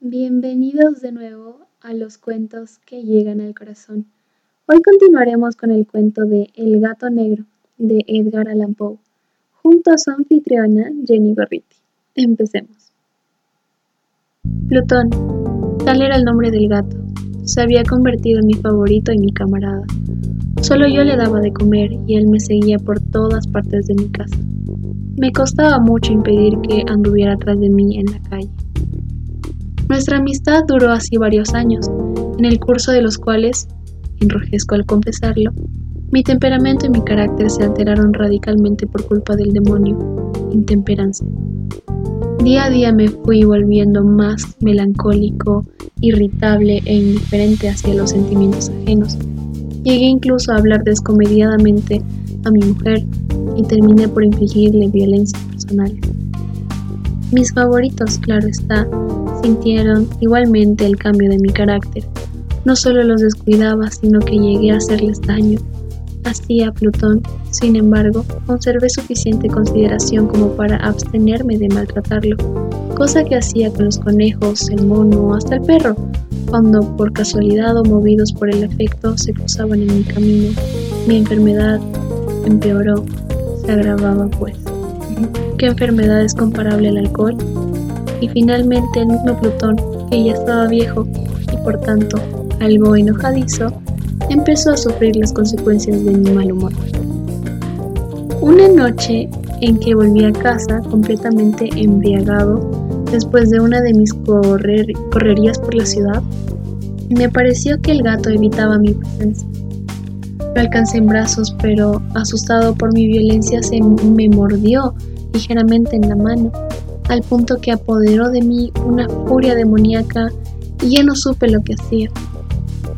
Bienvenidos de nuevo a los cuentos que llegan al corazón. Hoy continuaremos con el cuento de El gato negro de Edgar Allan Poe, junto a su anfitriona Jenny Gorriti. Empecemos. Plutón, tal era el nombre del gato, se había convertido en mi favorito y mi camarada. Solo yo le daba de comer y él me seguía por todas partes de mi casa. Me costaba mucho impedir que anduviera atrás de mí en la calle. Nuestra amistad duró así varios años, en el curso de los cuales, enrojezco al confesarlo, mi temperamento y mi carácter se alteraron radicalmente por culpa del demonio, intemperancia. Día a día me fui volviendo más melancólico, irritable e indiferente hacia los sentimientos ajenos. Llegué incluso a hablar descomediadamente a mi mujer y terminé por infligirle violencias personales. Mis favoritos, claro está, sintieron igualmente el cambio de mi carácter. No solo los descuidaba, sino que llegué a hacerles daño. Así a Plutón, sin embargo, conservé suficiente consideración como para abstenerme de maltratarlo, cosa que hacía con los conejos, el mono, hasta el perro, cuando por casualidad o movidos por el efecto se cruzaban en mi camino. Mi enfermedad empeoró, se agravaba pues. ¿Qué enfermedad es comparable al alcohol? y finalmente el mismo Plutón, que ya estaba viejo y por tanto algo enojadizo, empezó a sufrir las consecuencias de mi mal humor. Una noche en que volví a casa completamente embriagado después de una de mis correrías por la ciudad, me pareció que el gato evitaba mi presencia. Lo alcancé en brazos, pero asustado por mi violencia se me mordió ligeramente en la mano al punto que apoderó de mí una furia demoníaca y ya no supe lo que hacía.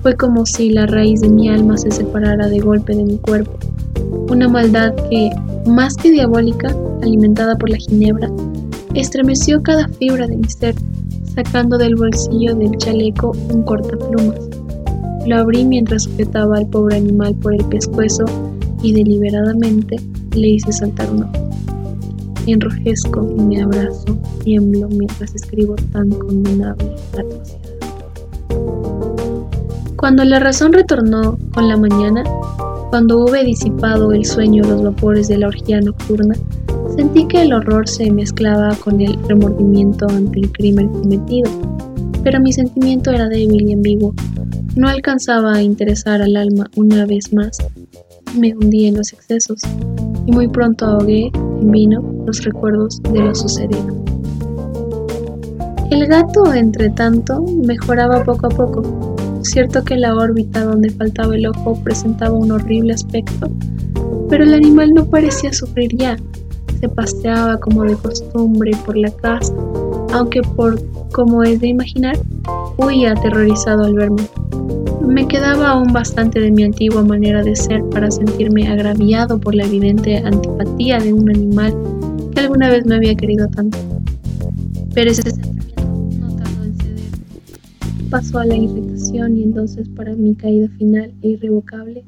Fue como si la raíz de mi alma se separara de golpe de mi cuerpo. Una maldad que, más que diabólica, alimentada por la ginebra, estremeció cada fibra de mi ser, sacando del bolsillo del chaleco un cortaplumas. Lo abrí mientras sujetaba al pobre animal por el pescuezo y deliberadamente le hice saltar un ojo enrojezco y me abrazo, tiemblo mientras escribo tan condenable atrocidad. Cuando la razón retornó con la mañana, cuando hube disipado el sueño los vapores de la orgía nocturna, sentí que el horror se mezclaba con el remordimiento ante el crimen cometido, pero mi sentimiento era débil y ambiguo. No alcanzaba a interesar al alma una vez más. Me hundí en los excesos y muy pronto ahogué en vino los recuerdos de lo sucedido. El gato, entre tanto, mejoraba poco a poco. Cierto que la órbita donde faltaba el ojo presentaba un horrible aspecto, pero el animal no parecía sufrir ya. Se paseaba como de costumbre por la casa, aunque por como es de imaginar, huía aterrorizado al verme. Me quedaba aún bastante de mi antigua manera de ser para sentirme agraviado por la evidente antipatía de un animal que alguna vez me había querido tanto. Pero ese sentimiento no tardó en ceder. Pasó a la irritación y entonces para mi caída final e irrevocable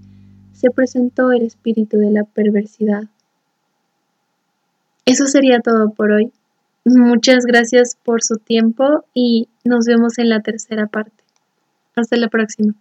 se presentó el espíritu de la perversidad. Eso sería todo por hoy. Muchas gracias por su tiempo y nos vemos en la tercera parte. Hasta la próxima.